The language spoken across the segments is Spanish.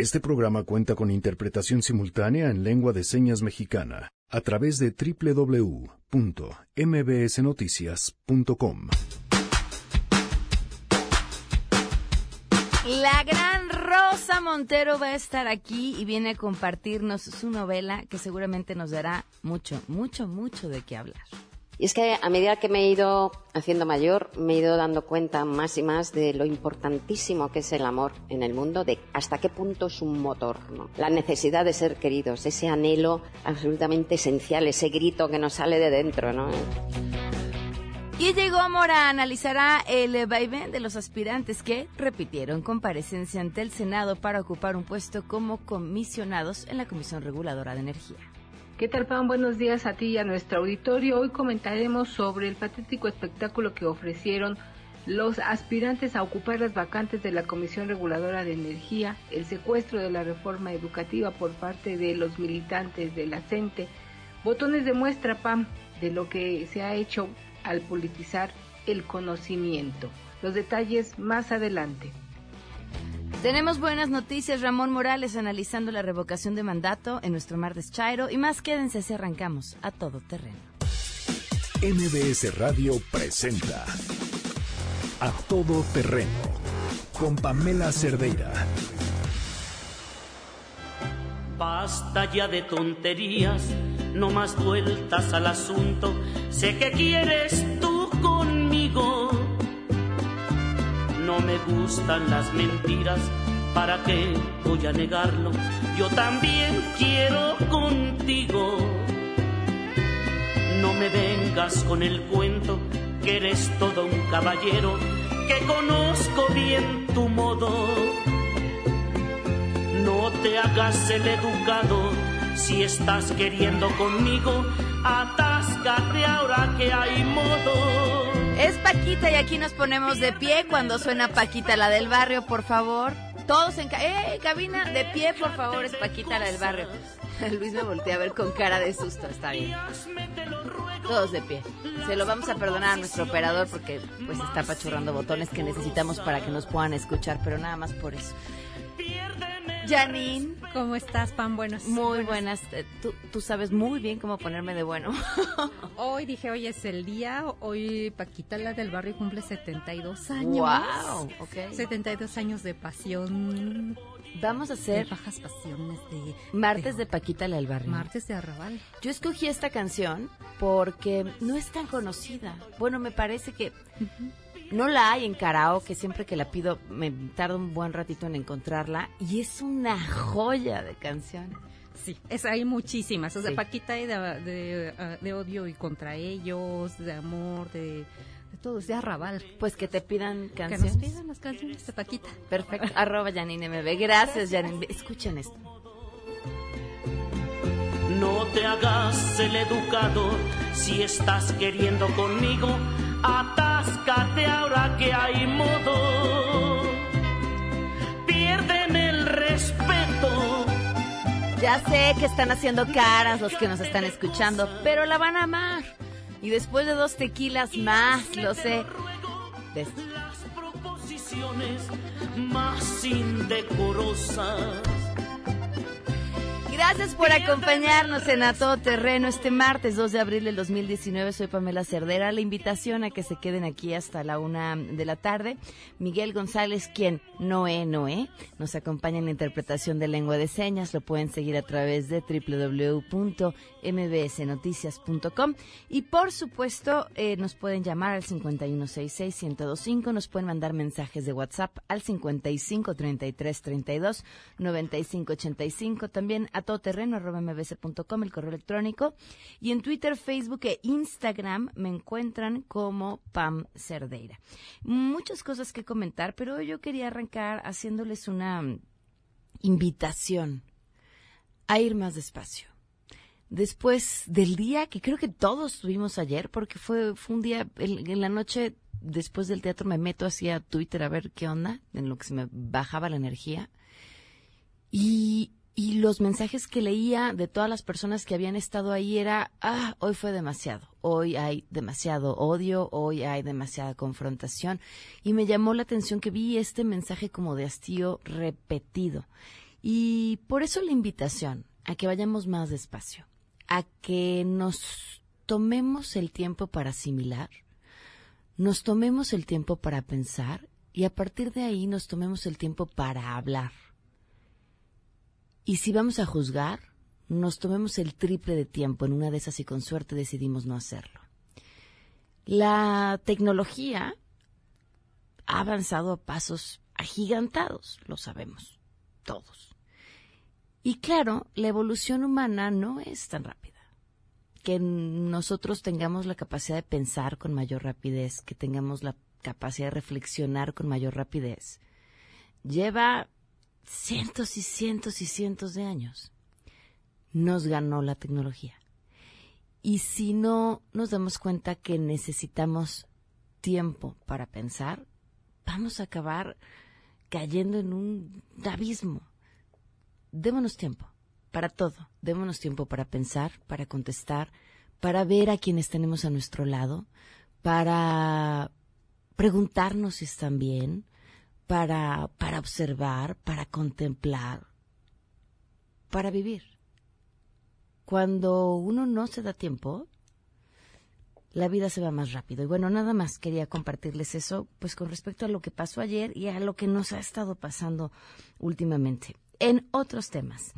Este programa cuenta con interpretación simultánea en lengua de señas mexicana a través de www.mbsnoticias.com. La gran Rosa Montero va a estar aquí y viene a compartirnos su novela que seguramente nos dará mucho, mucho, mucho de qué hablar. Y es que a medida que me he ido haciendo mayor, me he ido dando cuenta más y más de lo importantísimo que es el amor en el mundo, de hasta qué punto es un motor, ¿no? La necesidad de ser queridos, ese anhelo absolutamente esencial, ese grito que nos sale de dentro, ¿no? Y llegó Mora, analizará el vaivén de los aspirantes que repitieron comparecencia ante el Senado para ocupar un puesto como comisionados en la Comisión Reguladora de Energía. ¿Qué tal, Pan? Buenos días a ti y a nuestro auditorio. Hoy comentaremos sobre el patético espectáculo que ofrecieron los aspirantes a ocupar las vacantes de la Comisión Reguladora de Energía, el secuestro de la reforma educativa por parte de los militantes de la CENTE, botones de muestra, PAM, de lo que se ha hecho al politizar el conocimiento. Los detalles más adelante. Tenemos buenas noticias. Ramón Morales analizando la revocación de mandato en nuestro mar de Chairo. Y más quédense si arrancamos a todo terreno. MBS Radio presenta A Todo Terreno con Pamela Cerdeira. Basta ya de tonterías, no más vueltas al asunto. Sé que quieres tú me gustan las mentiras, ¿para qué voy a negarlo? Yo también quiero contigo. No me vengas con el cuento que eres todo un caballero, que conozco bien tu modo. No te hagas el educado si estás queriendo conmigo, atáscate ahora que hay modo. Es Paquita y aquí nos ponemos de pie cuando suena Paquita, la del barrio, por favor. Todos en ¡Eh, cabina! De pie, por favor, es Paquita, la del barrio. Luis me voltea a ver con cara de susto, está bien. Todos de pie. Se lo vamos a perdonar a nuestro operador porque pues está pachurrando botones que necesitamos para que nos puedan escuchar, pero nada más por eso. Janine. ¿Cómo estás, Pam? Buenos Muy buenas. Eh, Tú, tú sabes muy bien cómo ponerme de bueno. Hoy dije, hoy es el día. Hoy Paquita, la del barrio, cumple 72 años. Wow, ok. 72 años de pasión. Vamos a De hacer bajas pasiones, de... martes de Paquita la del barrio. Martes de arrabal. Yo escogí esta canción porque no es tan conocida. Bueno, me parece que no la hay en karaoke. Siempre que la pido me tarda un buen ratito en encontrarla. Y es una joya de canción. Sí, es, hay muchísimas. O sea, Sí. Paquita hay de, de, ah, de odio y contra ellos, de amor, de, de todo, es de arrabal. Pues que te pidan Que nos canciones. pidan las canciones de Paquita. Perfecto. Arroba Janine MB. Gracias, Janine. Escuchen esto. No te hagas el educado si estás queriendo conmigo. Ahora que hay modo. Pierden el respeto. Ya sé que están haciendo caras los que nos están escuchando, pero la van a amar. Y después de dos tequilas más, lo sé. ¿Ves? Las proposiciones más indecorosas. Gracias por acompañarnos en A Todo Terreno este martes 2 de abril del 2019. Soy Pamela Cerdera. La invitación a que se queden aquí hasta la una de la tarde. Miguel González, quien Noé Noé, nos acompaña en la interpretación de lengua de señas. Lo pueden seguir a través de www.mbsnoticias.com. Y por supuesto, eh, nos pueden llamar al 5166-1025. Nos pueden mandar mensajes de WhatsApp al 5533329585. También a todoterreno arroba mbs.com, el correo electrónico. Y en Twitter, Facebook e Instagram me encuentran como Pam Cerdeira. Muchas cosas que comentar, pero yo quería arrancar haciéndoles una mm, invitación a ir más despacio. Después del día que creo que todos tuvimos ayer, porque fue, fue un día, en, en la noche después del teatro me meto hacia Twitter a ver qué onda, en lo que se me bajaba la energía. Y, y los mensajes que leía de todas las personas que habían estado ahí era, ah, hoy fue demasiado, hoy hay demasiado odio, hoy hay demasiada confrontación. Y me llamó la atención que vi este mensaje como de hastío repetido. Y por eso la invitación a que vayamos más despacio, a que nos tomemos el tiempo para asimilar, nos tomemos el tiempo para pensar y a partir de ahí nos tomemos el tiempo para hablar. Y si vamos a juzgar, nos tomemos el triple de tiempo en una de esas y con suerte decidimos no hacerlo. La tecnología ha avanzado a pasos agigantados, lo sabemos todos. Y claro, la evolución humana no es tan rápida. Que nosotros tengamos la capacidad de pensar con mayor rapidez, que tengamos la capacidad de reflexionar con mayor rapidez, lleva cientos y cientos y cientos de años. Nos ganó la tecnología. Y si no nos damos cuenta que necesitamos tiempo para pensar, vamos a acabar cayendo en un abismo. Démonos tiempo para todo. Démonos tiempo para pensar, para contestar, para ver a quienes tenemos a nuestro lado, para preguntarnos si están bien, para, para observar, para contemplar, para vivir. Cuando uno no se da tiempo, la vida se va más rápido. Y bueno, nada más quería compartirles eso, pues con respecto a lo que pasó ayer y a lo que nos ha estado pasando últimamente. En otros temas,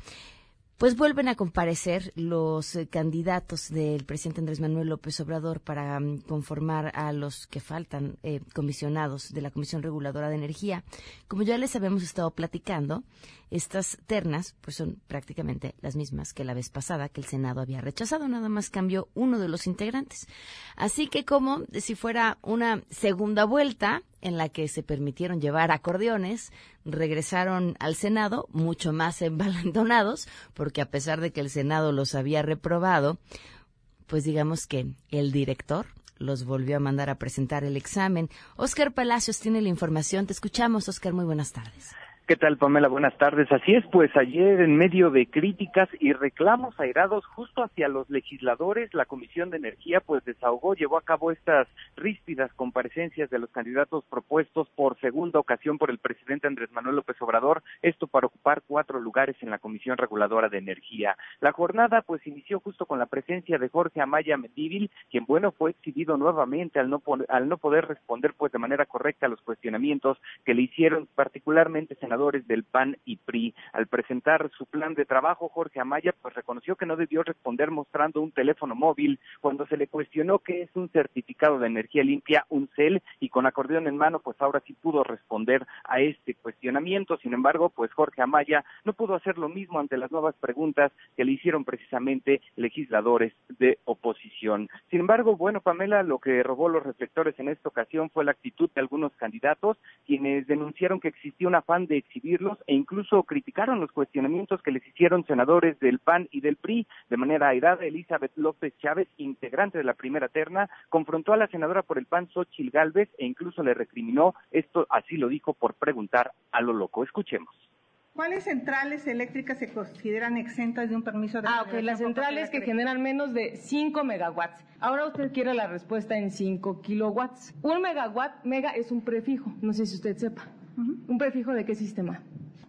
pues vuelven a comparecer los eh, candidatos del presidente Andrés Manuel López Obrador para mm, conformar a los que faltan eh, comisionados de la Comisión Reguladora de Energía. Como ya les habíamos estado platicando, estas ternas pues son prácticamente las mismas que la vez pasada que el Senado había rechazado, nada más cambió uno de los integrantes. Así que como si fuera una segunda vuelta, en la que se permitieron llevar acordeones, regresaron al Senado mucho más embalandonados, porque a pesar de que el Senado los había reprobado, pues digamos que el director los volvió a mandar a presentar el examen. Oscar Palacios tiene la información. Te escuchamos, Oscar. Muy buenas tardes. ¿Qué tal, Pamela? Buenas tardes. Así es, pues ayer en medio de críticas y reclamos airados justo hacia los legisladores, la Comisión de Energía pues desahogó, llevó a cabo estas ríspidas comparecencias de los candidatos propuestos por segunda ocasión por el presidente Andrés Manuel López Obrador, esto para ocupar cuatro lugares en la Comisión Reguladora de Energía. La jornada pues inició justo con la presencia de Jorge Amaya Medívil, quien bueno fue exhibido nuevamente al no, al no poder responder pues de manera correcta a los cuestionamientos que le hicieron particularmente senadores del PAN y PRI. Al presentar su plan de trabajo, Jorge Amaya pues reconoció que no debió responder mostrando un teléfono móvil cuando se le cuestionó qué es un certificado de energía limpia, un CEL, y con acordeón en mano pues ahora sí pudo responder a este cuestionamiento. Sin embargo, pues Jorge Amaya no pudo hacer lo mismo ante las nuevas preguntas que le hicieron precisamente legisladores de oposición. Sin embargo, bueno, Pamela, lo que robó los reflectores en esta ocasión fue la actitud de algunos candidatos, quienes denunciaron que existía un afán de exhibirlos e incluso criticaron los cuestionamientos que les hicieron senadores del PAN y del PRI. De manera airada, Elizabeth López Chávez, integrante de la primera terna, confrontó a la senadora por el PAN, Xochil Gálvez, e incluso le recriminó, esto así lo dijo, por preguntar a lo loco. Escuchemos. ¿Cuáles centrales eléctricas se consideran exentas de un permiso de Ah, ok, las centrales que generan menos de 5 megawatts. Ahora usted quiere la respuesta en 5 kilowatts. Un megawatt, mega es un prefijo, no sé si usted sepa. ¿Un prefijo de qué sistema?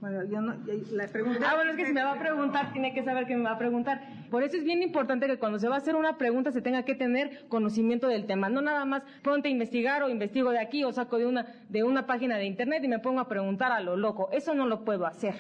Bueno, yo no, la pregunta... Ah, bueno, es que si me va a preguntar, tiene que saber que me va a preguntar. Por eso es bien importante que cuando se va a hacer una pregunta se tenga que tener conocimiento del tema. No nada más ponte a investigar o investigo de aquí o saco de una, de una página de internet y me pongo a preguntar a lo loco. Eso no lo puedo hacer.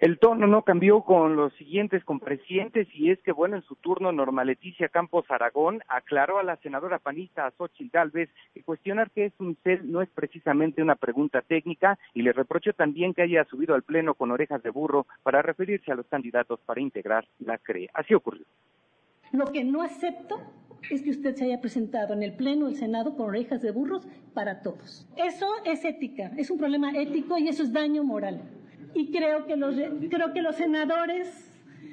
El tono no cambió con los siguientes compresidentes y es que, bueno, en su turno, Norma Leticia Campos Aragón aclaró a la senadora panista Xochitl Galvez que cuestionar qué es un CEL no es precisamente una pregunta técnica y le reprochó también que haya subido al Pleno con orejas de burro para referirse a los candidatos para integrar la CRE. Así ocurrió. Lo que no acepto es que usted se haya presentado en el Pleno del Senado con orejas de burros para todos. Eso es ética, es un problema ético y eso es daño moral y creo que los, creo que los senadores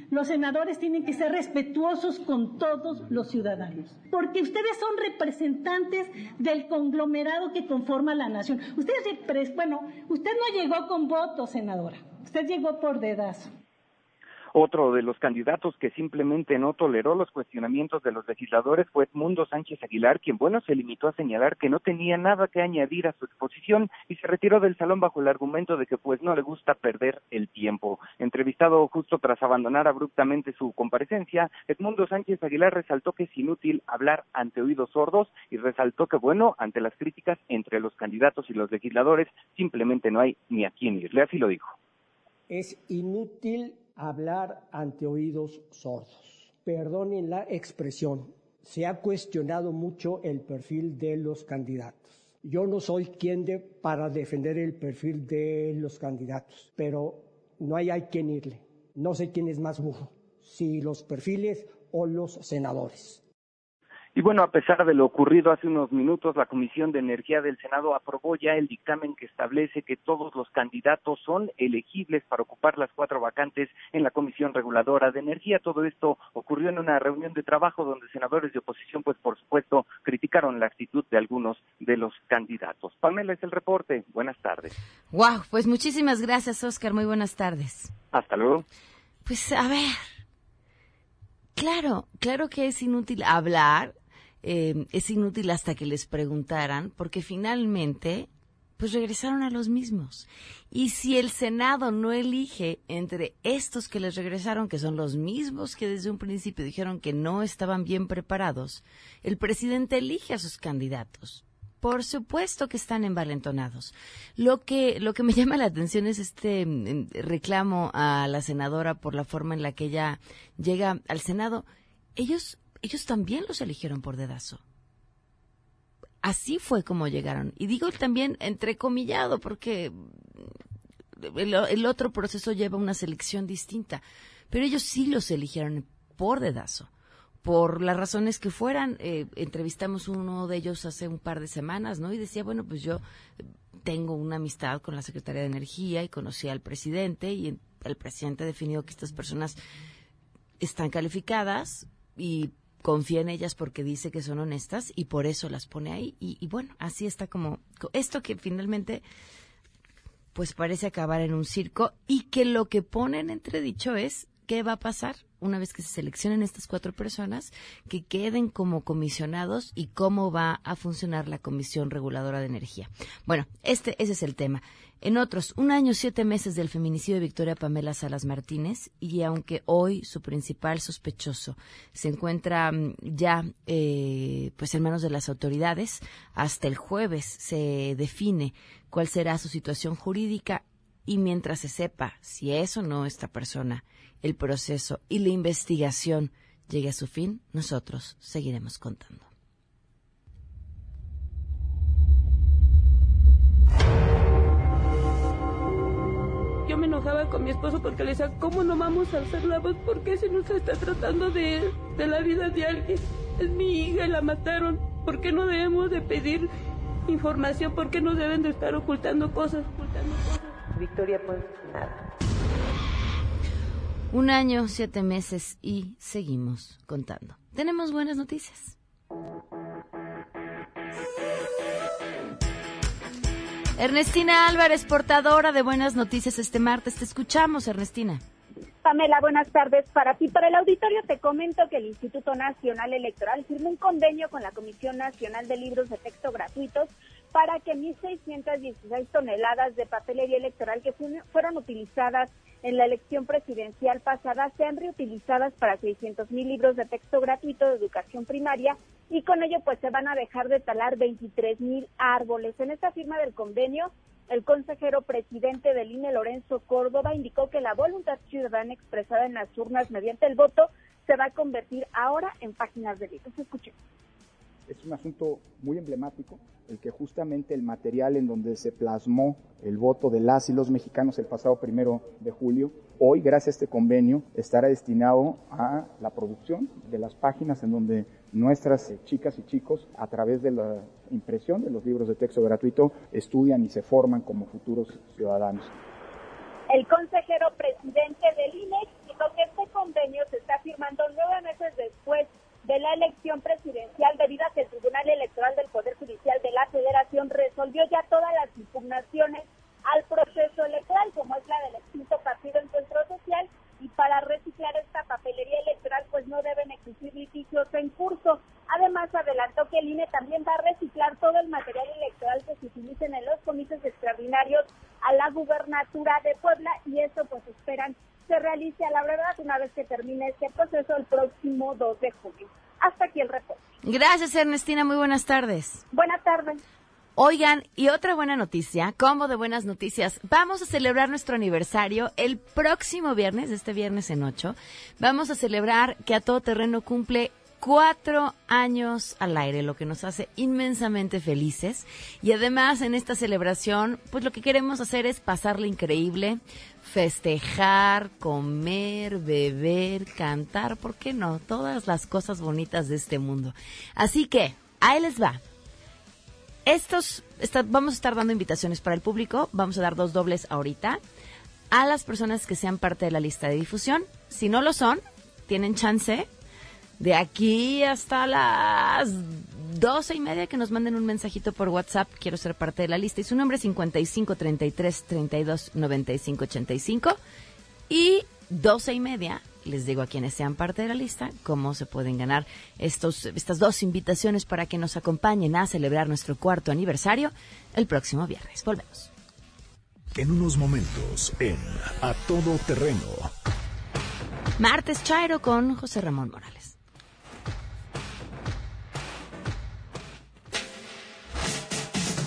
los senadores tienen que ser respetuosos con todos los ciudadanos, porque ustedes son representantes del conglomerado que conforma la nación. Ustedes, bueno, usted no llegó con votos, senadora, usted llegó por dedazo. Otro de los candidatos que simplemente no toleró los cuestionamientos de los legisladores fue Edmundo Sánchez Aguilar, quien, bueno, se limitó a señalar que no tenía nada que añadir a su exposición y se retiró del salón bajo el argumento de que, pues, no le gusta perder el tiempo. Entrevistado justo tras abandonar abruptamente su comparecencia, Edmundo Sánchez Aguilar resaltó que es inútil hablar ante oídos sordos y resaltó que, bueno, ante las críticas entre los candidatos y los legisladores, simplemente no hay ni a quién irle. Así lo dijo. Es inútil hablar ante oídos sordos. Perdonen la expresión. Se ha cuestionado mucho el perfil de los candidatos. Yo no soy quien de, para defender el perfil de los candidatos, pero no hay a quien irle. No sé quién es más burro, si los perfiles o los senadores. Y bueno, a pesar de lo ocurrido hace unos minutos, la Comisión de Energía del Senado aprobó ya el dictamen que establece que todos los candidatos son elegibles para ocupar las cuatro vacantes en la Comisión Reguladora de Energía. Todo esto ocurrió en una reunión de trabajo donde senadores de oposición, pues por supuesto, criticaron la actitud de algunos de los candidatos. Pamela es el reporte. Buenas tardes. Wow, pues muchísimas gracias, Oscar. Muy buenas tardes. Hasta luego. Pues a ver. Claro, claro que es inútil hablar eh, es inútil hasta que les preguntaran, porque finalmente, pues regresaron a los mismos. Y si el Senado no elige entre estos que les regresaron, que son los mismos que desde un principio dijeron que no estaban bien preparados, el presidente elige a sus candidatos. Por supuesto que están envalentonados. Lo que, lo que me llama la atención es este mm, reclamo a la senadora por la forma en la que ella llega al Senado. Ellos ellos también los eligieron por dedazo. Así fue como llegaron. Y digo también entrecomillado, porque el, otro proceso lleva una selección distinta. Pero ellos sí los eligieron por dedazo por las razones que fueran. Eh, entrevistamos uno de ellos hace un par de semanas, ¿no? Y decía, bueno, pues yo tengo una amistad con la Secretaría de Energía y conocí al presidente y el presidente definió que estas personas están calificadas y confía en ellas porque dice que son honestas y por eso las pone ahí. Y, bueno, así está como esto que finalmente pues parece acabar en un circo y que lo que ponen entredicho es qué va a pasar una vez que se seleccionen estas cuatro personas, que queden como comisionados y cómo va a funcionar la Comisión Reguladora de Energía. Bueno, este, ese es el tema. En otros, un año, siete meses del feminicidio de Victoria Pamela Salas Martínez, y aunque hoy su principal sospechoso se encuentra mm, ya eh, pues en manos de las autoridades, hasta el jueves se define cuál será su situación jurídica y mientras se sepa si es o no esta persona, el proceso y la investigación llegue a su fin, nosotros seguiremos contando. yo me enojaba con mi esposo porque le decía, ¿cómo no vamos a hacer la voz? ¿Por qué se nos está tratando de, de la vida de alguien? Es mi hija y la mataron. ¿Por qué no debemos de pedir información? ¿Por qué no deben de estar ocultando cosas? Ocultando cosas? Victoria, pues nada. Un año, siete meses y seguimos contando. Tenemos buenas noticias. Ernestina Álvarez, portadora de buenas noticias este martes. Te escuchamos, Ernestina. Pamela, buenas tardes para ti. Para el auditorio te comento que el Instituto Nacional Electoral firmó un convenio con la Comisión Nacional de Libros de Texto Gratuitos para que 1.616 toneladas de papelería electoral que fueron utilizadas en la elección presidencial pasada sean reutilizadas para 600.000 libros de texto gratuito de educación primaria y con ello pues se van a dejar de talar 23.000 árboles. En esta firma del convenio, el consejero presidente del INE, Lorenzo Córdoba, indicó que la voluntad ciudadana expresada en las urnas mediante el voto se va a convertir ahora en páginas de libros. Escuchemos es un asunto muy emblemático, el que justamente el material en donde se plasmó el voto de las y los mexicanos el pasado primero de julio, hoy, gracias a este convenio, estará destinado a la producción de las páginas en donde nuestras chicas y chicos, a través de la impresión de los libros de texto gratuito, estudian y se forman como futuros ciudadanos. El consejero presidente del INEX dijo que este convenio se está firmando nueve meses después de la elección presidencial debido a que el Tribunal Electoral del Poder Judicial de la Federación resolvió ya todas las impugnaciones al proceso electoral, como es la del extinto Partido Encuentro Social, y para reciclar esta papelería electoral, pues no deben existir litigios en curso. Además, adelantó que el INE también va a reciclar todo el material electoral que se utilicen en los comicios extraordinarios a la gubernatura de Puebla, y eso pues esperan se realice a la verdad una vez que termine este proceso el próximo 2 de junio. Hasta aquí el reporte. Gracias, Ernestina. Muy buenas tardes. Buenas tardes. Oigan, y otra buena noticia, como de buenas noticias, vamos a celebrar nuestro aniversario el próximo viernes, este viernes en 8. Vamos a celebrar que a todo terreno cumple cuatro años al aire, lo que nos hace inmensamente felices. Y además en esta celebración, pues lo que queremos hacer es pasarle increíble, festejar, comer, beber, cantar, ¿por qué no? Todas las cosas bonitas de este mundo. Así que, ahí les va. Estos, vamos a estar dando invitaciones para el público, vamos a dar dos dobles ahorita a las personas que sean parte de la lista de difusión. Si no lo son, tienen chance de aquí hasta las doce y media que nos manden un mensajito por WhatsApp. Quiero ser parte de la lista. Y su nombre es 55 33 32 95 85. Y doce y media les digo a quienes sean parte de la lista cómo se pueden ganar estos, estas dos invitaciones para que nos acompañen a celebrar nuestro cuarto aniversario el próximo viernes. Volvemos. En unos momentos, en A Todo Terreno. Martes Chairo con José Ramón Morales.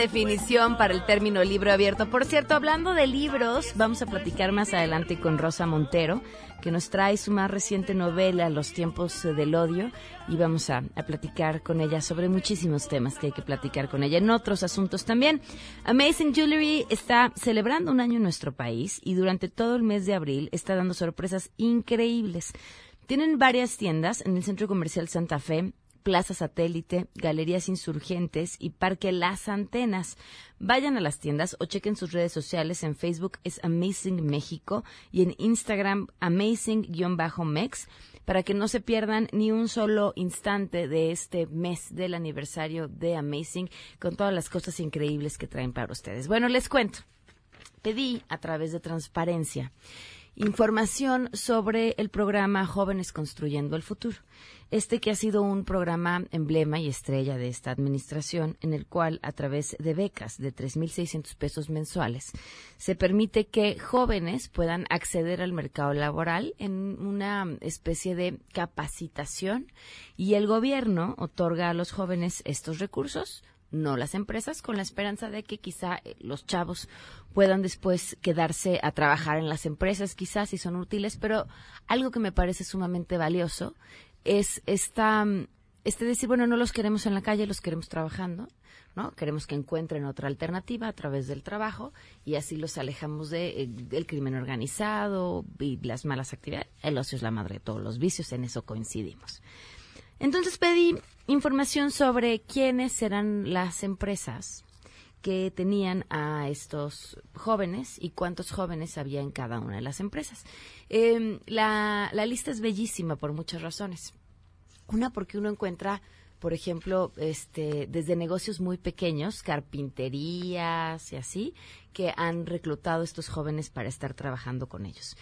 Definición para el término libro abierto. Por cierto, hablando de libros, vamos a platicar más adelante con Rosa Montero, que nos trae su más reciente novela, Los tiempos del odio, y vamos a, platicar con ella sobre muchísimos temas que hay que platicar con ella, en otros asuntos también. Amazing Jewelry está celebrando un año en nuestro país y durante todo el mes de abril está dando sorpresas increíbles. Tienen varias tiendas en el Centro Comercial Santa Fe, Plaza Satélite, Galerías Insurgentes y Parque Las Antenas. Vayan a las tiendas o chequen sus redes sociales. En Facebook es Amazing México y en Instagram Amazing-Mex para que no se pierdan ni un solo instante de este mes del aniversario de Amazing con todas las cosas increíbles que traen para ustedes. Bueno, les cuento. Pedí a través de transparencia información sobre el programa Jóvenes Construyendo el Futuro. Este que ha sido un programa emblema y estrella de esta administración, en el cual, a través de becas de 3.600 pesos mensuales, se permite que jóvenes puedan acceder al mercado laboral en una especie de capacitación y el gobierno otorga a los jóvenes estos recursos no las empresas, con la esperanza de que quizá eh, los chavos puedan después quedarse a trabajar en las empresas, quizás si son útiles, pero algo que me parece sumamente valioso es esta, este decir, bueno, no los queremos en la calle, los queremos trabajando, ¿no? Queremos que encuentren otra alternativa a través del trabajo y así los alejamos de, eh, del crimen organizado y las malas actividades. El ocio es la madre de todos los vicios, en eso coincidimos. Entonces pedí información sobre quiénes serán las empresas que tenían a estos jóvenes y cuántos jóvenes había en cada una de las empresas. Em, la, la lista es bellísima por muchas razones. Una, porque uno encuentra, por ejemplo, este, desde negocios muy pequeños, carpinterías y así, que han reclutado a estos jóvenes para estar trabajando con ellos.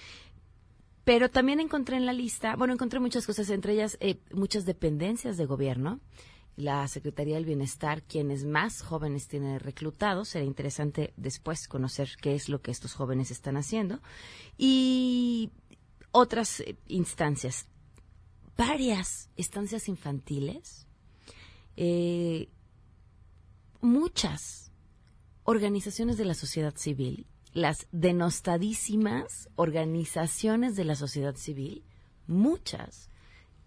Pero también encontré en la lista, bueno, encontré muchas cosas, entre ellas eh, muchas dependencias de gobierno, la Secretaría del Bienestar, quienes más jóvenes tiene reclutados. Será interesante después conocer qué es lo que estos jóvenes están haciendo. Y otras eh, instancias, varias estancias infantiles, eh, muchas organizaciones de la sociedad civil las denostadísimas organizaciones de la sociedad civil, muchas,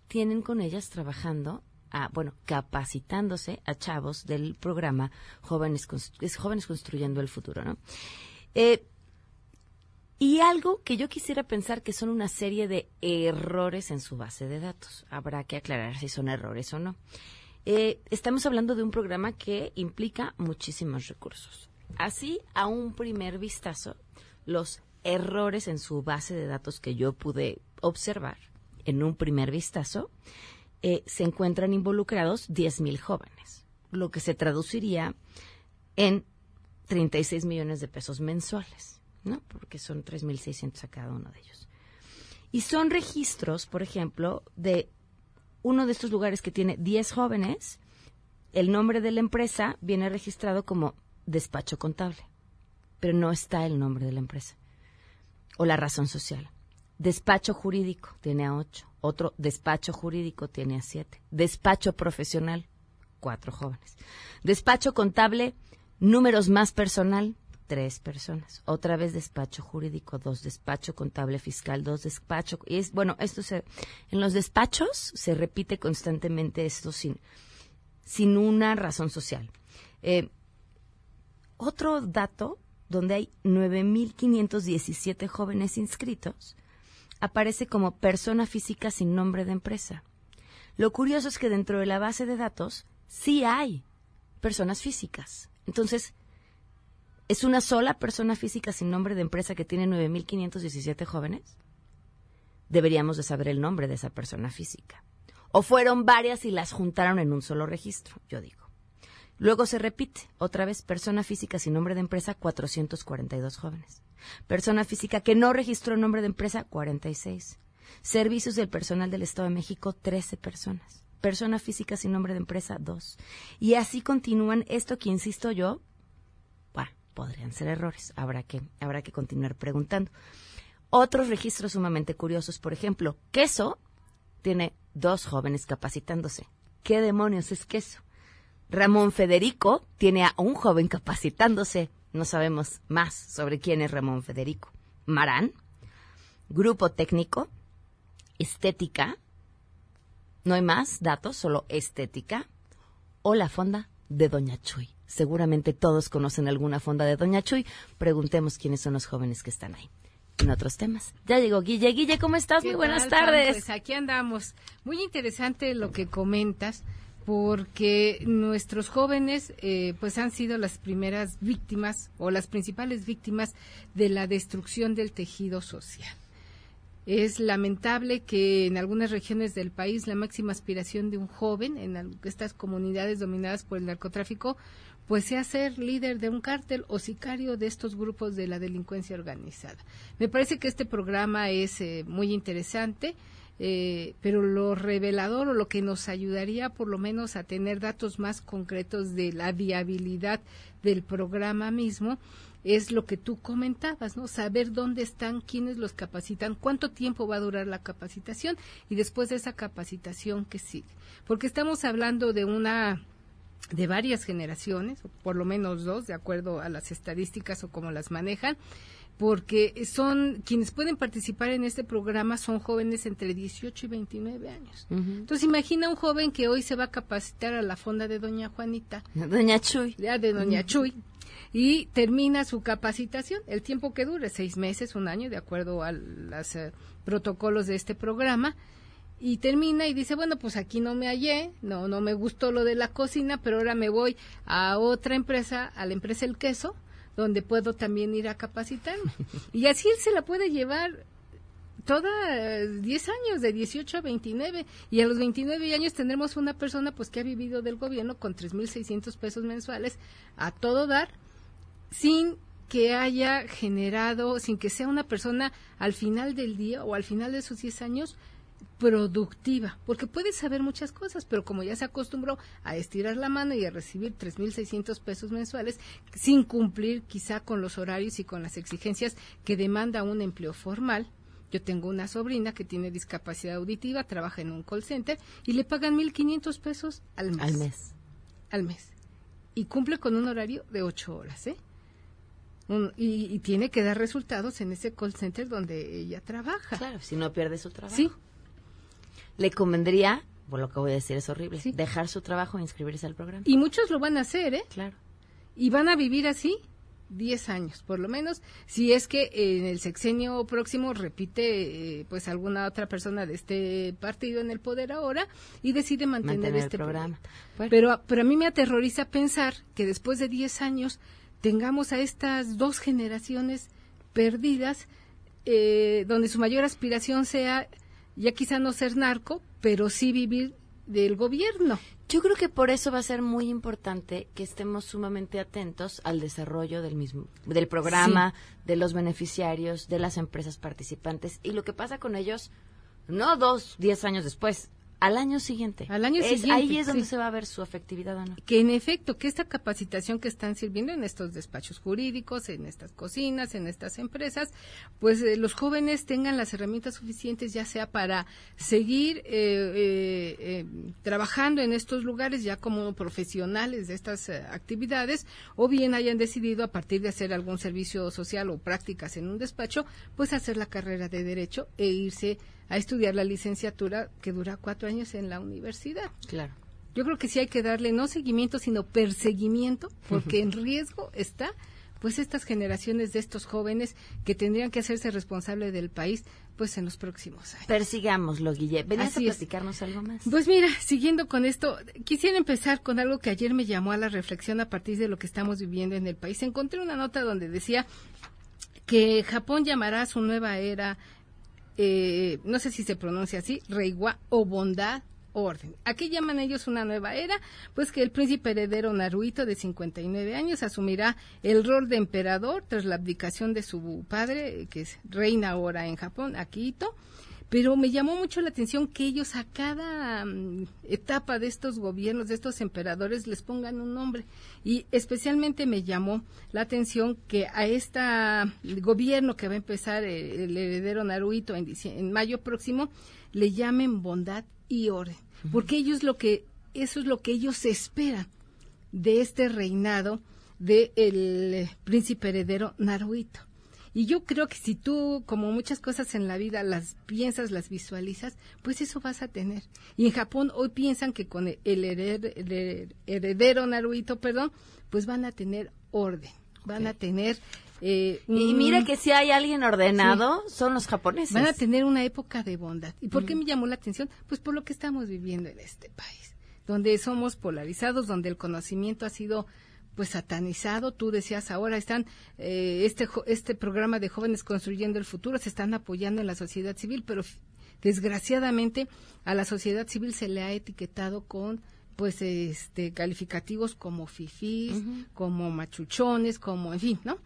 tienen con ellas trabajando a, bueno, capacitándose a chavos del programa Jóvenes, Jóvenes Construyendo el Futuro, ¿no? Eh, y algo que yo quisiera pensar que son una serie de errores en su base de datos. Habrá que aclarar si son errores o no. Eh, estamos hablando de un programa que implica muchísimos recursos. Así, a un primer vistazo, los errores en su base de datos que yo pude observar en un primer vistazo, eh, se encuentran involucrados 10.000 jóvenes, lo que se traduciría en 36 millones de pesos mensuales. ¿no? Porque son 3.600 a cada uno de ellos. Y son registros, por ejemplo, de uno de estos lugares que tiene 10 jóvenes, el nombre de la empresa viene registrado como despacho contable, pero no está el nombre de la empresa o la razón social. Despacho jurídico tiene a 8, otro despacho jurídico tiene a 7, despacho profesional, cuatro jóvenes. Despacho contable, números más personal, tres personas. Otra vez despacho jurídico, dos despacho contable fiscal, dos despacho. Y es, bueno, esto se, en los despachos se repite constantemente esto sin, sin una razón social. Eh, otro dato donde hay 9.517 jóvenes inscritos aparece como persona física sin nombre de empresa. Lo curioso es que dentro de la base de datos sí hay personas físicas. Entonces, ¿Es una sola persona física sin nombre de empresa que tiene 9.517 jóvenes? Deberíamos de saber el nombre de esa persona física. O fueron varias y las juntaron en un solo registro, yo digo. Luego se repite, otra vez, persona física sin nombre de empresa, 442 jóvenes. Persona física que no registró nombre de empresa, 46. Servicios del personal del Estado de México, 13 personas. Persona física sin nombre de empresa, 2. Y así continúan esto que, insisto yo, podrían ser errores. Habrá que, habrá que continuar preguntando. Otros registros sumamente curiosos, por ejemplo, queso tiene dos jóvenes capacitándose. ¿Qué demonios es queso? Ramón Federico tiene a un joven capacitándose. No sabemos más sobre quién es Ramón Federico. Marán, grupo técnico, estética, no hay más datos, solo estética, o la fonda de Doña Chuy. Seguramente todos conocen alguna fonda de Doña Chuy. Preguntemos quiénes son los jóvenes que están ahí. En otros temas. Ya llegó Guille. Guille, ¿cómo estás? Muy buenas tardes. Pues aquí andamos. Muy interesante lo que comentas porque nuestros jóvenes eh, pues han sido las primeras víctimas o las principales víctimas de la destrucción del tejido social. Es lamentable que en algunas regiones del país la máxima aspiración de un joven en estas comunidades dominadas por el narcotráfico pues sea ser líder de un cártel o sicario de estos grupos de la delincuencia organizada. Me parece que este programa es eh, muy interesante. Eh, pero lo revelador o lo que nos ayudaría por lo menos a tener datos más concretos de la viabilidad del programa mismo es lo que tú comentabas, ¿no? Saber dónde están, quiénes los capacitan, cuánto tiempo va a durar la capacitación y después de esa capacitación que sigue. Porque estamos hablando de una de varias generaciones, o por lo menos dos, de acuerdo a las estadísticas o cómo las manejan, porque son quienes pueden participar en este programa son jóvenes entre 18 y 29 años. Entonces imagina un joven que hoy se va a capacitar a la fonda de Doña Juanita, Doña Chuy, ya de Doña Chuy, y termina su capacitación, el tiempo que dure, seis meses, un año, de acuerdo a los eh, protocolos de este programa. Y termina y dice, bueno, pues aquí no me hallé, no, no me gustó lo de la cocina, pero ahora me voy a otra empresa, a la empresa El Queso, donde puedo también ir a capacitarme. Y así él se la puede llevar toda 10 años, de 18 a 29, y a los 29 años tendremos una persona pues que ha vivido del gobierno con 3.600 pesos mensuales a todo dar, sin que haya generado, sin que sea una persona al final del día o al final de sus 10 años productiva, porque puede saber muchas cosas, pero como ya se acostumbró a estirar la mano y a recibir 3.600 pesos mensuales sin cumplir quizá con los horarios y con las exigencias que demanda un empleo formal. Yo tengo una sobrina que tiene discapacidad auditiva, trabaja en un call center y le pagan 1.500 pesos al mes. Al mes. Al mes. Y cumple con un horario de 8 horas, ¿eh? y, y, tiene que dar resultados en ese call center donde ella trabaja. Claro, si no pierde su trabajo. Sí, le convendría por lo que voy a decir es horrible, dejar su trabajo e inscribirse al programa. Y muchos lo van a hacer, ¿eh? Claro. Y van a vivir así 10 años, por lo menos, si es que en el sexenio próximo repite eh, pues alguna otra persona de este partido en el poder ahora y decide mantener, este programa. Pero, pero a mí me aterroriza pensar que después de 10 años tengamos a estas dos generaciones perdidas, eh, donde su mayor aspiración sea ya quizá no ser narco, pero sí vivir del gobierno. Yo creo que por eso va a ser muy importante que estemos sumamente atentos al desarrollo del mismo, del programa, de los beneficiarios, de las empresas participantes y lo que pasa con ellos, no dos, diez años después, al año siguiente. Al año siguiente. Ahí es donde se va a ver su efectividad o no. Que en efecto, que esta capacitación que están sirviendo en estos despachos jurídicos, en estas cocinas, en estas empresas, pues eh, los jóvenes tengan las herramientas suficientes, ya sea para seguir eh, eh, trabajando en estos lugares ya como profesionales de estas actividades, o bien hayan decidido a partir de hacer algún servicio social o prácticas en un despacho, pues hacer la carrera de derecho e irse a estudiar la licenciatura que dura cuatro años en la universidad. Claro. Yo creo que sí hay que darle no seguimiento, sino perseguimiento, porque en riesgo está pues estas generaciones de estos jóvenes que tendrían que hacerse responsables del país pues en los próximos años. Persigámoslo, Guille. ¿Venías a platicarnos algo más? Pues mira, siguiendo con esto, quisiera empezar con algo que ayer me llamó a la reflexión a partir de lo que estamos viviendo en el país. Encontré una nota donde decía que Japón llamará a su nueva era eh, no sé si se pronuncia así, Reiwa o bondad orden. Aquí llaman ellos una nueva era, pues que el príncipe heredero Naruhito de 59 años asumirá el rol de emperador tras la abdicación de su padre, que es reina ahora en Japón, Akihito pero me llamó mucho la atención que ellos a cada mm, etapa de estos gobiernos, de estos emperadores, les pongan un nombre. Y especialmente me llamó la atención que a este gobierno que va a empezar eh, el, heredero Naruhito en, en, mayo próximo, le llamen bondad y orden. Porque ellos lo que, eso es lo que ellos esperan de este reinado del el príncipe heredero Naruhito. Y yo creo que si tú, como muchas cosas en la vida, las piensas, las visualizas, pues eso vas a tener. Y en Japón hoy piensan que con el, heredero Naruhito, perdón, pues van a tener orden, van a tener... Eh, y mira que si hay alguien ordenado, son los japoneses. Van a tener una época de bondad. ¿Y por qué me llamó la atención? Pues por lo que estamos viviendo en este país, donde somos polarizados, donde el conocimiento ha sido pues satanizado. Tú decías ahora están eh, este este programa de jóvenes construyendo el futuro se están apoyando en la sociedad civil, pero desgraciadamente a la sociedad civil se le ha etiquetado con pues este calificativos como fifís, como machuchones, como en fin, ¿no?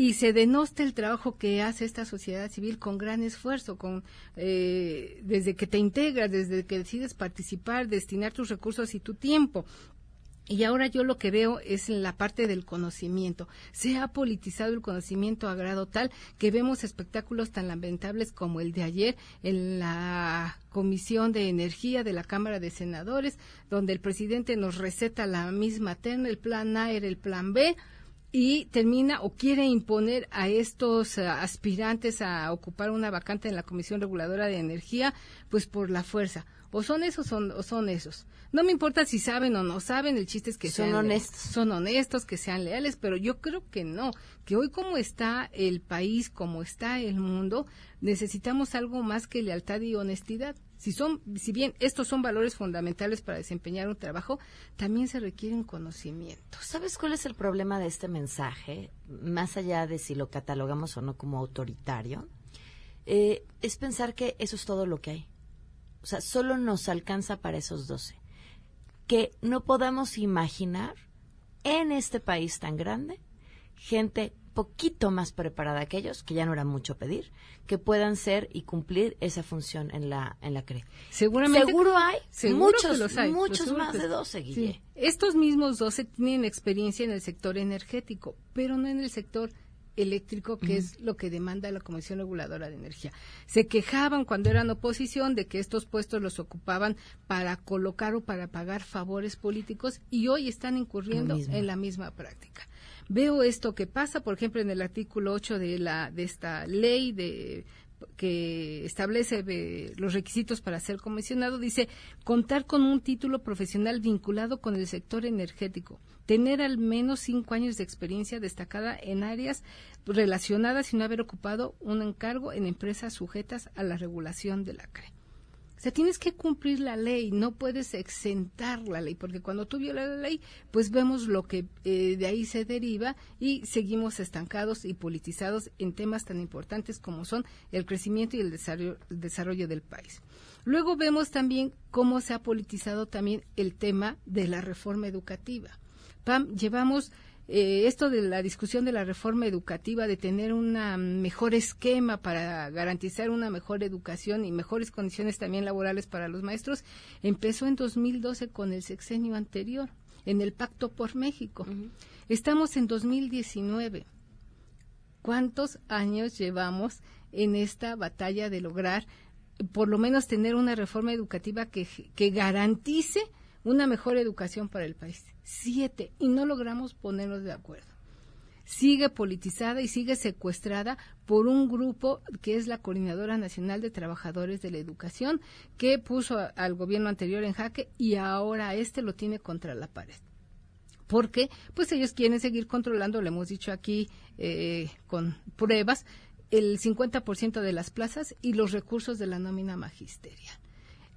y se denosta el trabajo que hace esta sociedad civil con gran esfuerzo, con eh, desde que te integras, desde que decides participar, destinar tus recursos y tu tiempo. Y ahora yo lo que veo es la parte del conocimiento. Se ha politizado el conocimiento a grado tal que vemos espectáculos tan lamentables como el de ayer en la Comisión de Energía de la Cámara de Senadores, donde el presidente nos receta la misma terna, el plan A era el plan B, y termina o quiere imponer a estos eh, aspirantes a ocupar una vacante en la Comisión Reguladora de Energía, pues por la fuerza. O son esos o son esos. No me importa si saben o no saben, el chiste es que son honestos. Son honestos, que sean leales, pero yo creo que no, que hoy como está el país, como está el mundo, necesitamos algo más que lealtad y honestidad. Si son, si bien estos son valores fundamentales para desempeñar un trabajo, también se requieren conocimientos. ¿Sabes cuál es el problema de este mensaje? Más allá de si lo catalogamos o no como autoritario, eh, es pensar que eso es todo lo que hay. O sea, solo nos alcanza para esos doce. Que no podamos imaginar en este país tan grande gente poquito más preparada que ellos, que ya no era mucho pedir, que puedan ser y cumplir esa función en la en la CRE. Seguramente. Seguro hay, muchos, los hay, muchos más de 12, Guille. Estos mismos 12 tienen experiencia en el sector energético, pero no en el sector eléctrico, que es lo que demanda la Comisión Reguladora de Energía. Se quejaban cuando eran oposición de que estos puestos los ocupaban para colocar o para pagar favores políticos y hoy están incurriendo en la misma práctica. Veo esto que pasa, por ejemplo, en el artículo 8 de, la, de esta ley de que establece eh, los requisitos para ser comisionado, dice contar con un título profesional vinculado con el sector energético, tener al menos cinco años de experiencia destacada en áreas relacionadas y no haber ocupado un encargo en empresas sujetas a la regulación de la CRE. O sea, tienes que cumplir la ley, no puedes exentar la ley, porque cuando tú violas la ley, pues vemos lo que eh, de ahí se deriva y seguimos estancados y politizados en temas tan importantes como son el crecimiento y el desarrollo, el desarrollo del país. Luego vemos también cómo se ha politizado también el tema de la reforma educativa. Pam, llevamos eh, esto de la discusión de la reforma educativa, de tener un mejor esquema para garantizar una mejor educación y mejores condiciones también laborales para los maestros, empezó en 2012 con el sexenio anterior, en el Pacto por México. Estamos en 2019. ¿Cuántos años llevamos en esta batalla de lograr por lo menos tener una reforma educativa que, que garantice una mejor educación para el país? siete, y no logramos ponernos de acuerdo. Sigue politizada y sigue secuestrada por un grupo que es la Coordinadora Nacional de Trabajadores de la Educación, que puso al gobierno anterior en jaque y ahora este lo tiene contra la pared porque pues ellos quieren seguir controlando, lo hemos dicho aquí eh, con pruebas, el 50% de las plazas y los recursos de la nómina magisterial.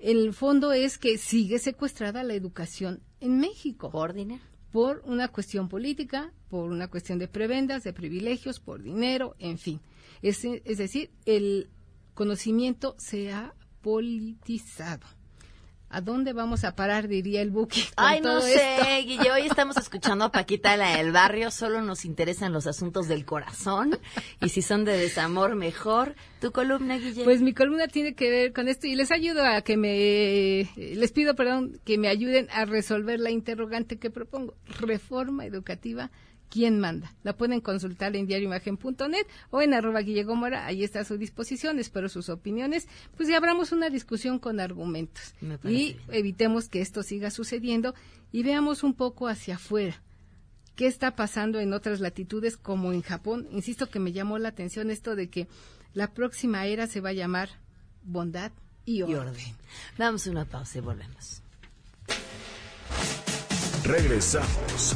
El fondo es que sigue secuestrada la educación en México. ¿Por dinero? Por una cuestión política, por una cuestión de prebendas, de privilegios, por dinero, en fin. Es, es decir, el conocimiento se ha politizado. ¿A dónde vamos a parar? Diría el Buki. Ay, no sé, Guille. Hoy estamos escuchando a Paquita, la del barrio. Solo nos interesan los asuntos del corazón. Y si son de desamor, mejor. ¿Tu columna, Guille? Pues mi columna tiene que ver con esto. Y les ayudo a que me. Les pido, perdón, que me ayuden a resolver la interrogante que propongo. Reforma educativa quién manda. La pueden consultar en diarioimagen.net o en arroba guillegomora, ahí está a su disposición, espero sus opiniones, pues ya abramos una discusión con argumentos y evitemos que esto siga sucediendo y veamos un poco hacia afuera. ¿Qué está pasando en otras latitudes como en Japón? Insisto que me llamó la atención esto de que la próxima era se va a llamar bondad y orden. Y orden. Damos una pausa y volvemos. Regresamos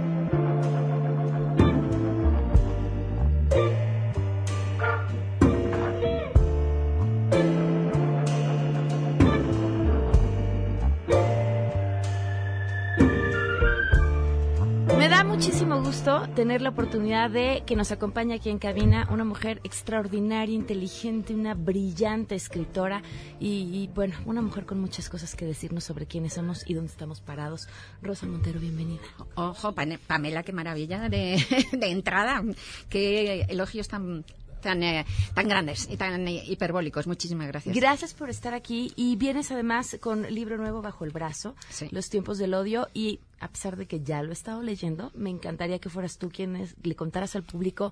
Tener la oportunidad de que nos acompañe aquí en cabina una mujer extraordinaria, inteligente, una brillante escritora y, bueno, una mujer con muchas cosas que decirnos sobre quiénes somos y dónde estamos parados. Rosa Montero, bienvenida. Ojo, Pamela, qué maravilla de, de entrada. Qué elogios tan tan, eh, tan grandes y tan eh, hiperbólicos. Muchísimas gracias. Gracias por estar aquí y vienes además con libro nuevo bajo el brazo, Los tiempos del odio y a pesar de que ya lo he estado leyendo, me encantaría que fueras tú quien le contaras al público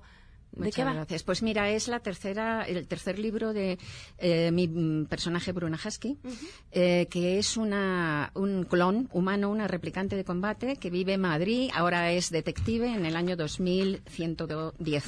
Muchas gracias. Pues mira, es la tercera, el tercer libro de eh, mi mm, personaje Bruna Husky, eh, que es una, un clon humano, una replicante de combate que vive en Madrid, ahora es detective en el año 2110.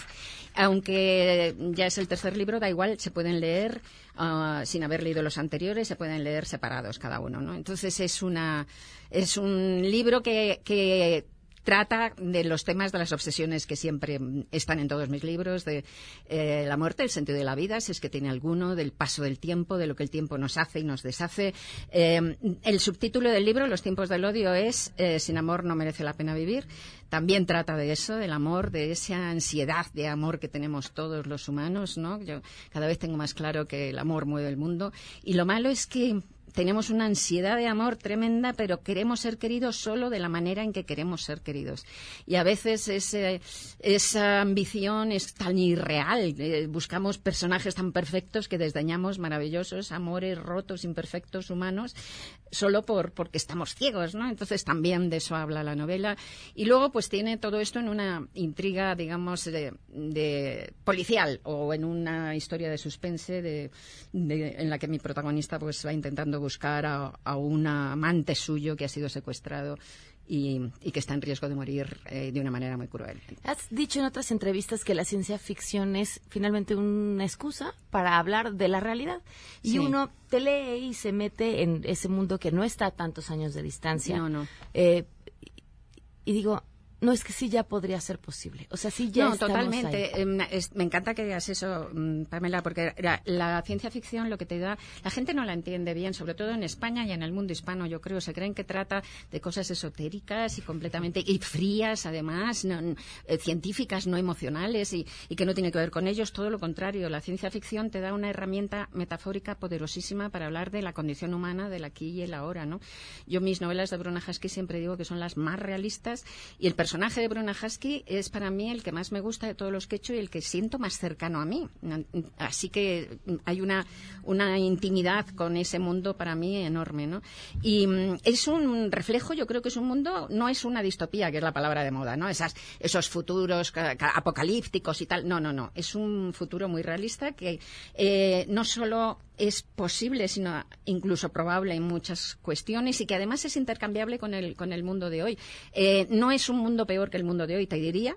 Aunque ya es el tercer libro, da igual, se pueden leer uh, sin haber leído los anteriores, se pueden leer separados cada uno, ¿no? Entonces es una, es un libro que, que trata de los temas de las obsesiones que siempre están en todos mis libros, de eh, la muerte, el sentido de la vida, si es que tiene alguno, del paso del tiempo, de lo que el tiempo nos hace y nos deshace. Eh, el subtítulo del libro, Los tiempos del odio, es eh, Sin amor no merece la pena vivir. También trata de eso, del amor, de esa ansiedad de amor que tenemos todos los humanos, ¿no? Yo cada vez tengo más claro que el amor mueve el mundo. Y lo malo es que tenemos una ansiedad de amor tremenda, pero queremos ser queridos solo de la manera en que queremos ser queridos. Y a veces esa ambición es tan irreal. Eh, buscamos personajes tan perfectos que desdeñamos maravillosos amores rotos, imperfectos, humanos, solo por, porque estamos ciegos, ¿no? Entonces también de eso habla la novela. Y luego pues tiene todo esto en una intriga, digamos, de, policial o en una historia de suspense de, en la que mi protagonista pues va intentando buscar a, a un amante suyo que ha sido secuestrado y, que está en riesgo de morir eh, de una manera muy cruel. Has dicho en otras entrevistas que la ciencia ficción es finalmente una excusa para hablar de la realidad y uno te lee y se mete en ese mundo que no está a tantos años de distancia. No, no. Eh, y digo, no, es que sí ya podría ser posible. O sea, sí ya No, totalmente. Em, me encanta que digas eso, mm, Pamela, porque la, ciencia ficción lo que te da, la gente no la entiende bien, sobre todo en España y en el mundo hispano, yo creo. Se creen que trata de cosas esotéricas y completamente y frías, además, eh, científicas, no emocionales y, que no tiene que ver con ellos. Todo lo contrario, la ciencia ficción te da una herramienta metafórica poderosísima para hablar de la condición humana del aquí y el ahora, ¿no? Yo mis novelas de Bruna Husky siempre digo que son las más realistas y el personaje personaje de Bruna Husky es para mí el que más me gusta de todos los que he hecho y el que siento más cercano a mí. Así que hay una, una intimidad con ese mundo para mí enorme, ¿no? Y mm, es un reflejo, yo creo que es un mundo, no es una distopía, que es la palabra de moda, ¿no? Esas, esos futuros apocalípticos y tal. No, no, no. Es un futuro muy realista que eh, no solo es posible, sino incluso probable en muchas cuestiones y que además es intercambiable con el, con el mundo de hoy. Eh, no es un mundo peor que el mundo de hoy, te diría,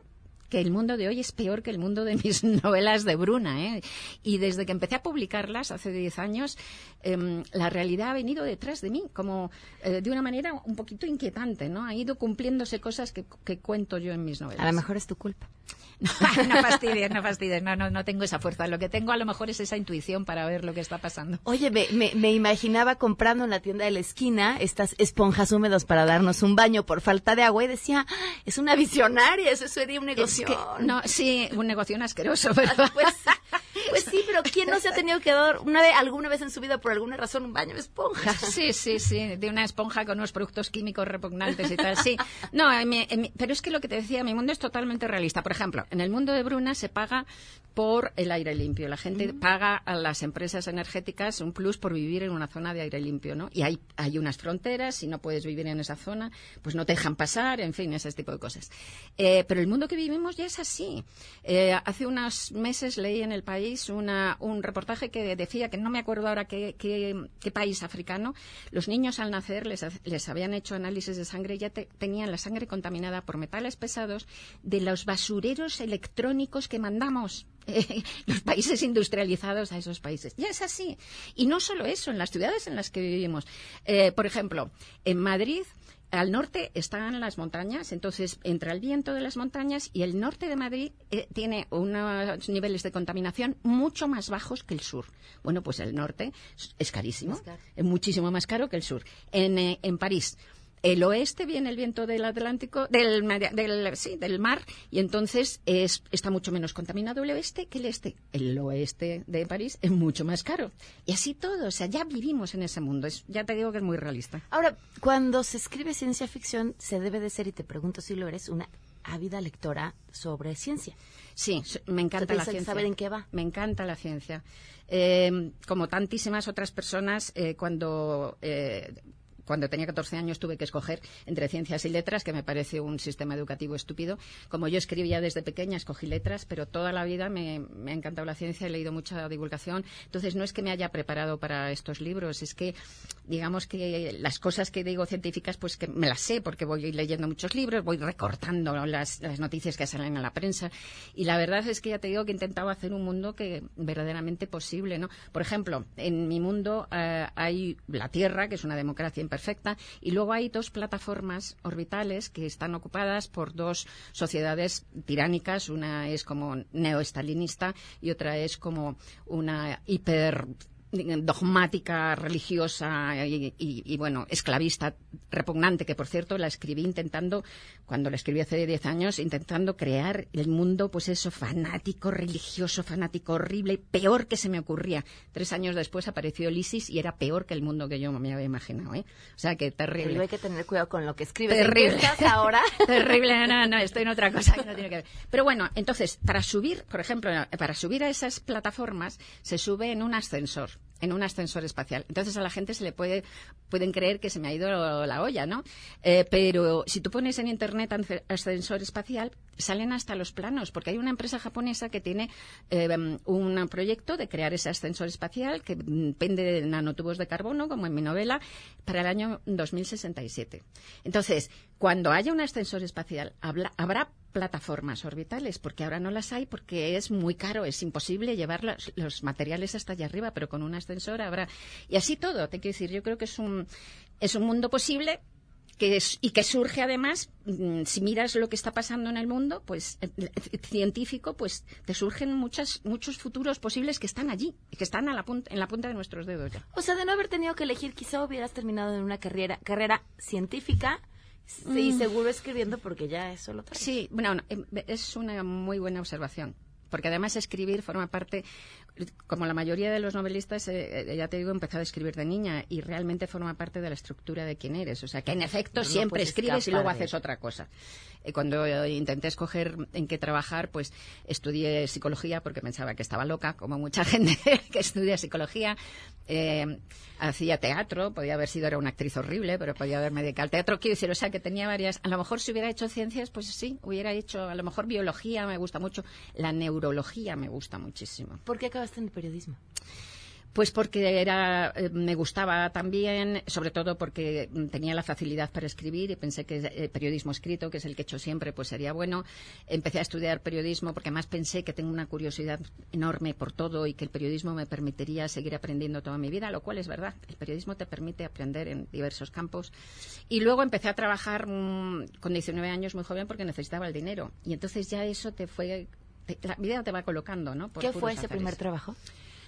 que el mundo de hoy es peor que el mundo de mis novelas de Bruna. ¿eh? Y desde que empecé a publicarlas hace 10 años, em, la realidad ha venido detrás de mí, como eh, de una manera un poquito inquietante. ¿no? Ha ido cumpliéndose cosas que, que cuento yo en mis novelas. A lo mejor es tu culpa. no fastidies, no fastidies, no, no, no tengo esa fuerza. Lo que tengo a lo mejor es esa intuición para ver lo que está pasando. Oye, me, me, imaginaba comprando en la tienda de la esquina estas esponjas húmedos para darnos un baño por falta de agua y decía, ah, es una visionaria, eso sería un negocio. No, sí, un negocio asqueroso, ¿verdad? Pues, pues sí, pero ¿quién no se ha tenido que dar una vez, alguna vez en su vida por alguna razón un baño de esponja? Sí, sí, sí, de una esponja con unos productos químicos repugnantes y tal, sí. No, pero es que lo que te decía, mi mundo es totalmente realista. Por ejemplo, en el mundo de Bruna se paga por el aire limpio. La gente paga a las empresas energéticas un plus por vivir en una zona de aire limpio, ¿no? Y hay, hay unas fronteras, si no puedes vivir en esa zona, pues no te dejan pasar, en fin, ese tipo de cosas. Eh, pero el mundo que vivimos ya es así. Eh, hace unos meses leí en el país una, un reportaje que decía, que no me acuerdo ahora qué, país africano, los niños al nacer les, les habían hecho análisis de sangre y ya tenían la sangre contaminada por metales pesados de los basureros electrónicos que mandamos los países industrializados a esos países. Ya es así. Y no solo eso, en las ciudades en las que vivimos. Eh, por ejemplo, en Madrid al norte están las montañas, entonces entra el viento de las montañas y el norte de Madrid eh, tiene unos niveles de contaminación mucho más bajos que el sur. Bueno, pues el norte es carísimo, es muchísimo más caro que el sur. En, eh, en París el oeste viene el viento del Atlántico, del, del, sí, del mar, y entonces es, está mucho menos contaminado el oeste que el este. El oeste de París es mucho más caro. Y así todo, o sea, ya vivimos en ese mundo. Es, ya te digo que es muy realista. Ahora, cuando se escribe ciencia ficción, se debe de ser, y te pregunto si lo eres, una ávida lectora sobre ciencia. Sí, me encanta la ciencia. saber en qué va. Me encanta la ciencia. Eh, como tantísimas otras personas, eh, cuando eh, cuando tenía 14 años tuve que escoger entre ciencias y letras, que me parece un sistema educativo estúpido. Como yo escribía desde pequeña, escogí letras, pero toda la vida me, ha encantado la ciencia, he leído mucha divulgación. Entonces, no es que me haya preparado para estos libros, es que, digamos que las cosas que digo científicas, pues que me las sé, porque voy leyendo muchos libros, voy recortando las, noticias que salen en la prensa. Y la verdad es que ya te digo que he intentado hacer un mundo que verdaderamente posible, ¿no? Por ejemplo, en mi mundo eh, hay la Tierra, que es una democracia perfecta, y luego hay dos plataformas orbitales que están ocupadas por dos sociedades tiránicas. Una es como neoestalinista y otra es como una hiper dogmática, religiosa y, y, y, bueno, esclavista, repugnante, que por cierto la escribí intentando, cuando la escribí hace 10 años, intentando crear el mundo, pues eso, fanático, religioso, fanático, horrible, peor que se me ocurría. Tres años después apareció el ISIS y era peor que el mundo que yo me había imaginado, ¿eh? O sea, que terrible. Pero hay que tener cuidado con lo que escribes. Terrible. estás ahora? terrible, no, no, estoy en otra cosa que no tiene que ver. Pero bueno, entonces, para subir, por ejemplo, para subir a esas plataformas, se sube en un ascensor en un ascensor espacial. Entonces a la gente se le puede pueden creer que se me ha ido la olla, ¿no? Eh, pero si tú pones en internet ascensor espacial salen hasta los planos, porque hay una empresa japonesa que tiene eh, un proyecto de crear ese ascensor espacial que depende de nanotubos de carbono, como en mi novela, para el año 2067. Entonces, cuando haya un ascensor espacial, habla, habrá plataformas orbitales, porque ahora no las hay porque es muy caro, es imposible llevar los, los, materiales hasta allá arriba, pero con un ascensor habrá. Y así todo, te quiero decir, yo creo que es un, es un mundo posible que es, y que surge además, si miras lo que está pasando en el mundo, pues científico, pues te surgen muchas, muchos futuros posibles que están allí, que están a la punta, en la punta de nuestros dedos ya. O sea, de no haber tenido que elegir, quizá hubieras terminado en una carrera, carrera científica Sí, mm. seguro escribiendo porque ya eso lo trae. Sí, bueno, es una muy buena observación. Porque además escribir forma parte, como la mayoría de los novelistas, eh, ya te digo, he empezado a escribir de niña y realmente forma parte de la estructura de quién eres. O sea, que en efecto no siempre escribes y luego haces otra cosa. Eh, cuando intenté escoger en qué trabajar, pues estudié psicología porque pensaba que estaba loca, como mucha gente que estudia psicología. Eh, hacía teatro, podía haber sido, era una actriz horrible, pero podía haberme dedicado al teatro. Quiero decir, o sea, que tenía varias. A lo mejor si hubiera hecho ciencias, pues sí, hubiera hecho, a lo mejor biología me gusta mucho, la neurología me gusta muchísimo. ¿Por qué acabaste en el periodismo? Pues porque era, eh, me gustaba también, sobre todo porque tenía la facilidad para escribir y pensé que el eh, periodismo escrito, que es el que he hecho siempre, pues sería bueno. Empecé a estudiar periodismo porque además pensé que tengo una curiosidad enorme por todo y que el periodismo me permitiría seguir aprendiendo toda mi vida, lo cual es verdad. El periodismo te permite aprender en diversos campos. Y luego empecé a trabajar mmm, con 19 años muy joven porque necesitaba el dinero. Y entonces ya eso te fue, te, la vida te va colocando, ¿no? Por ¿Qué fue ese azares. primer trabajo?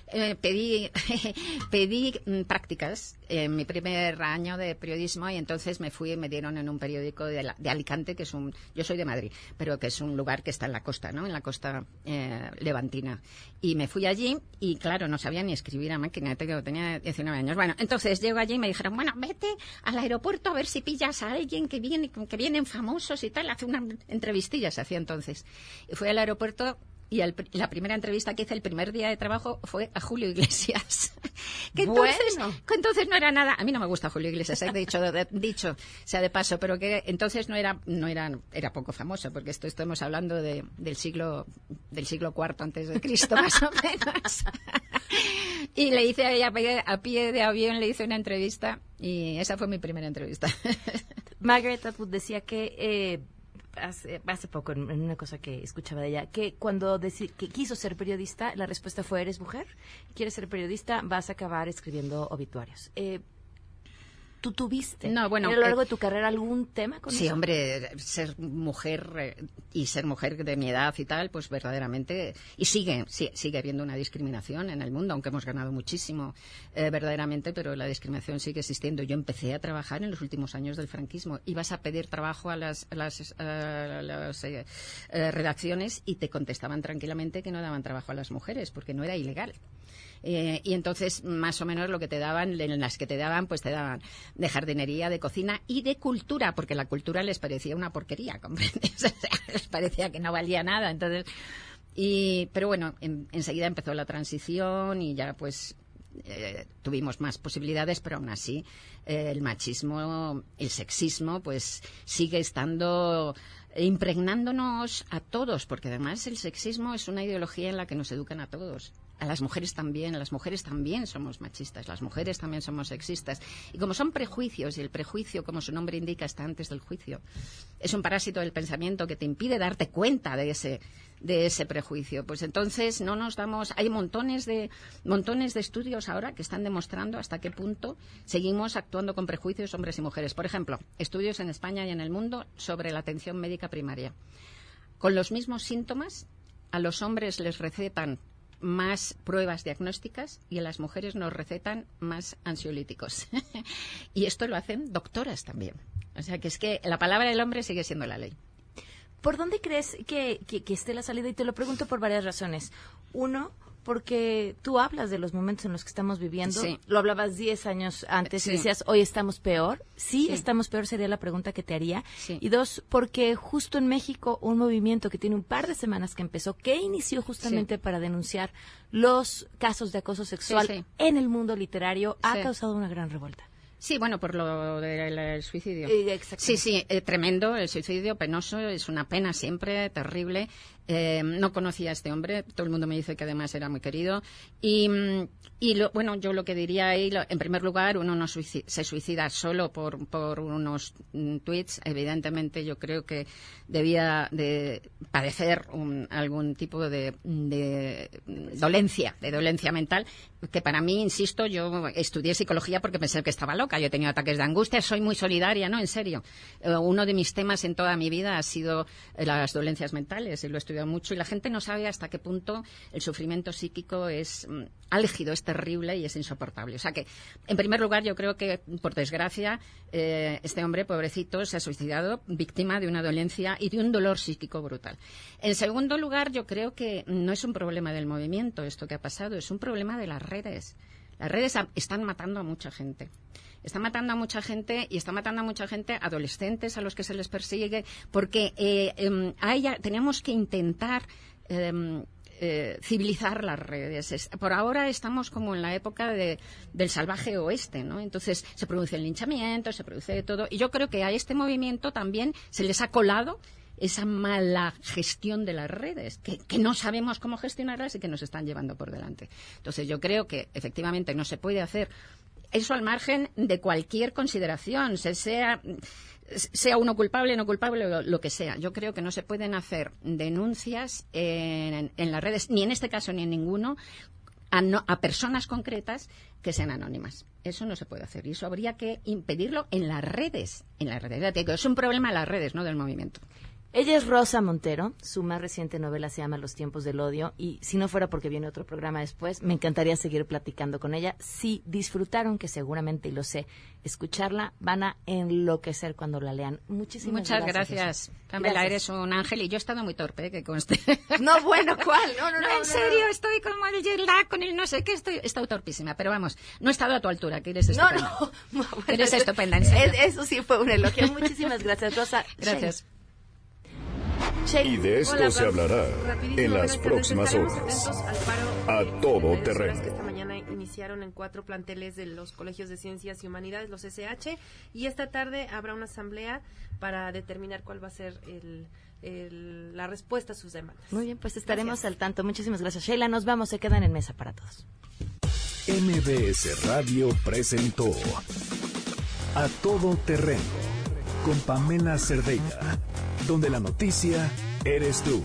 Eh, pedí, pedí mm, prácticas en mi primer año de periodismo y entonces me fui y me dieron en un periódico de, de, Alicante, que es un, yo soy de Madrid, pero que es un lugar que está en la costa, ¿no? En la costa eh, levantina. Y me fui allí y claro, no sabía ni escribir a máquina, tenía 19 años. Bueno, entonces llego allí y me dijeron, bueno, vete al aeropuerto a ver si pillas a alguien que viene, que vienen famosos y tal, hace una entrevistilla se hacía entonces. Y fui al aeropuerto y el, la primera entrevista que hice el primer día de trabajo fue a Julio Iglesias. que entonces, bueno. que entonces no era nada. A mí no me gusta Julio Iglesias, de hecho, de, dicho sea de paso, pero que entonces no era, no era, era poco famoso, porque esto estamos hablando de, del siglo, del siglo IV antes de Cristo, más o menos. y le hice a ella a pie de avión, le hice una entrevista y esa fue mi primera entrevista. Margaret Atwood decía que eh, hace, hace poco en, una cosa que escuchaba de ella, que cuando que quiso ser periodista, la respuesta fue, eres mujer, quieres ser periodista, vas a acabar escribiendo obituarios. Eh, ¿Tú tuviste no, bueno, a lo largo de tu carrera algún tema con sí, eso? hombre, ser mujer eh, y ser mujer de mi edad y tal, pues verdaderamente, y sigue, sí, sigue habiendo una discriminación en el mundo, aunque hemos ganado muchísimo eh, verdaderamente, pero la discriminación sigue existiendo. Yo empecé a trabajar en los últimos años del franquismo. Ibas a pedir trabajo a las, a las, a las eh, redacciones y te contestaban tranquilamente que no daban trabajo a las mujeres, porque no era ilegal. Eh, y entonces más o menos lo que te daban, en las que te daban, pues te daban de jardinería, de cocina y de cultura, porque la cultura les parecía una porquería, ¿comprendes? les parecía que no valía nada, entonces... Y, pero bueno, en, enseguida empezó la transición y ya pues eh, tuvimos más posibilidades, pero aún así eh, el machismo, el sexismo, pues sigue estando impregnándonos a todos, porque además el sexismo es una ideología en la que nos educan a todos a las mujeres también, las mujeres también somos machistas, las mujeres también somos sexistas. Y como son prejuicios, y el prejuicio, como su nombre indica, está antes del juicio, es un parásito del pensamiento que te impide darte cuenta de ese, de ese prejuicio. Pues entonces no nos damos. Hay montones de, montones de estudios ahora que están demostrando hasta qué punto seguimos actuando con prejuicios hombres y mujeres. Por ejemplo, estudios en España y en el mundo sobre la atención médica primaria. Con los mismos síntomas, a los hombres les recetan más pruebas diagnósticas y a las mujeres nos recetan más ansiolíticos. y esto lo hacen doctoras también. O sea que es que la palabra del hombre sigue siendo la ley. ¿Por dónde crees que, que esté la salida? Y te lo pregunto por varias razones. Uno, porque tú hablas de los momentos en los que estamos viviendo. Lo hablabas 10 años antes y decías, hoy estamos peor. Sí, estamos peor sería la pregunta que te haría. Y dos, porque justo en México un movimiento que tiene un par de semanas que empezó, que inició justamente para denunciar los casos de acoso sexual en el mundo literario, ha causado una gran revuelta. Sí, bueno, por lo del suicidio. Eh, sí, sí, eh, tremendo, el suicidio penoso, es una pena siempre, terrible. Eh, no conocía a este hombre, todo el mundo me dice que además era muy querido. Y, y bueno, yo lo que diría ahí, en primer lugar, uno no se suicida solo por, por unos mm, tweets. Evidentemente, yo creo que debía de padecer algún tipo de, dolencia, de dolencia mental, que para mí, insisto, yo estudié psicología porque pensé que estaba loca. Yo he tenido ataques de angustia, soy muy solidaria, ¿no? En serio. Eh, uno de mis temas en toda mi vida ha sido las dolencias mentales y lo he mucho y la gente no sabe hasta qué punto el sufrimiento psíquico es mm, es terrible y es insoportable. O sea que, en primer lugar, yo creo que, por desgracia, eh, este hombre, pobrecito, se ha suicidado víctima de una dolencia y de un dolor psíquico brutal. En segundo lugar, yo creo que no es un problema del movimiento esto que ha pasado, es un problema de las redes. Las redes están matando a mucha gente. Están matando a mucha gente y están matando a mucha gente, adolescentes a los que se les persigue, porque eh, em, tenemos que intentar em, eh, civilizar las redes. por ahora estamos como en la época del salvaje oeste, ¿no? Entonces se produce el linchamiento, se produce todo. Y yo creo que a este movimiento también se les ha colado esa mala gestión de las redes, que, no sabemos cómo gestionarlas y que nos están llevando por delante. Entonces, yo creo que efectivamente no se puede hacer eso al margen de cualquier consideración, sea, sea uno culpable, no culpable, lo que sea. Yo creo que no se pueden hacer denuncias en, las redes, ni en este caso ni en ninguno, a, personas concretas que sean anónimas. Eso no se puede hacer y eso habría que impedirlo en las redes. En las redes. Es un problema en las redes, no del movimiento. Ella es Rosa Montero, su más reciente novela se llama Los tiempos del odio y si no fuera porque viene otro programa después, me encantaría seguir platicando con ella. Si disfrutaron, que seguramente, y lo sé, escucharla, van a enloquecer cuando la lean. Muchísimas Muchas gracias. Pamela, eres un ángel y yo he estado muy torpe, ¿eh? que conste. No, bueno, ¿cuál? No, no, no. en serio, estoy como el jet con el no sé qué, estoy, he estado torpísima, pero vamos, no he estado a tu altura, que eres estupenda. No, no. eres estupenda, en serio. Eso sí fue un elogio. Muchísimas gracias, Rosa. Gracias. Y de esto se hablará en las próximas horas. A todo terreno. esta mañana iniciaron en cuatro planteles de los colegios de ciencias y humanidades, los SH, y esta tarde habrá una asamblea para determinar cuál va a ser la respuesta a sus demandas. Muy bien, pues estaremos al tanto. Muchísimas gracias, Sheila. Nos vamos, se quedan en mesa para todos. MBS Radio presentó A Todo Terreno con Pamela Cerdeira donde la noticia eres tú.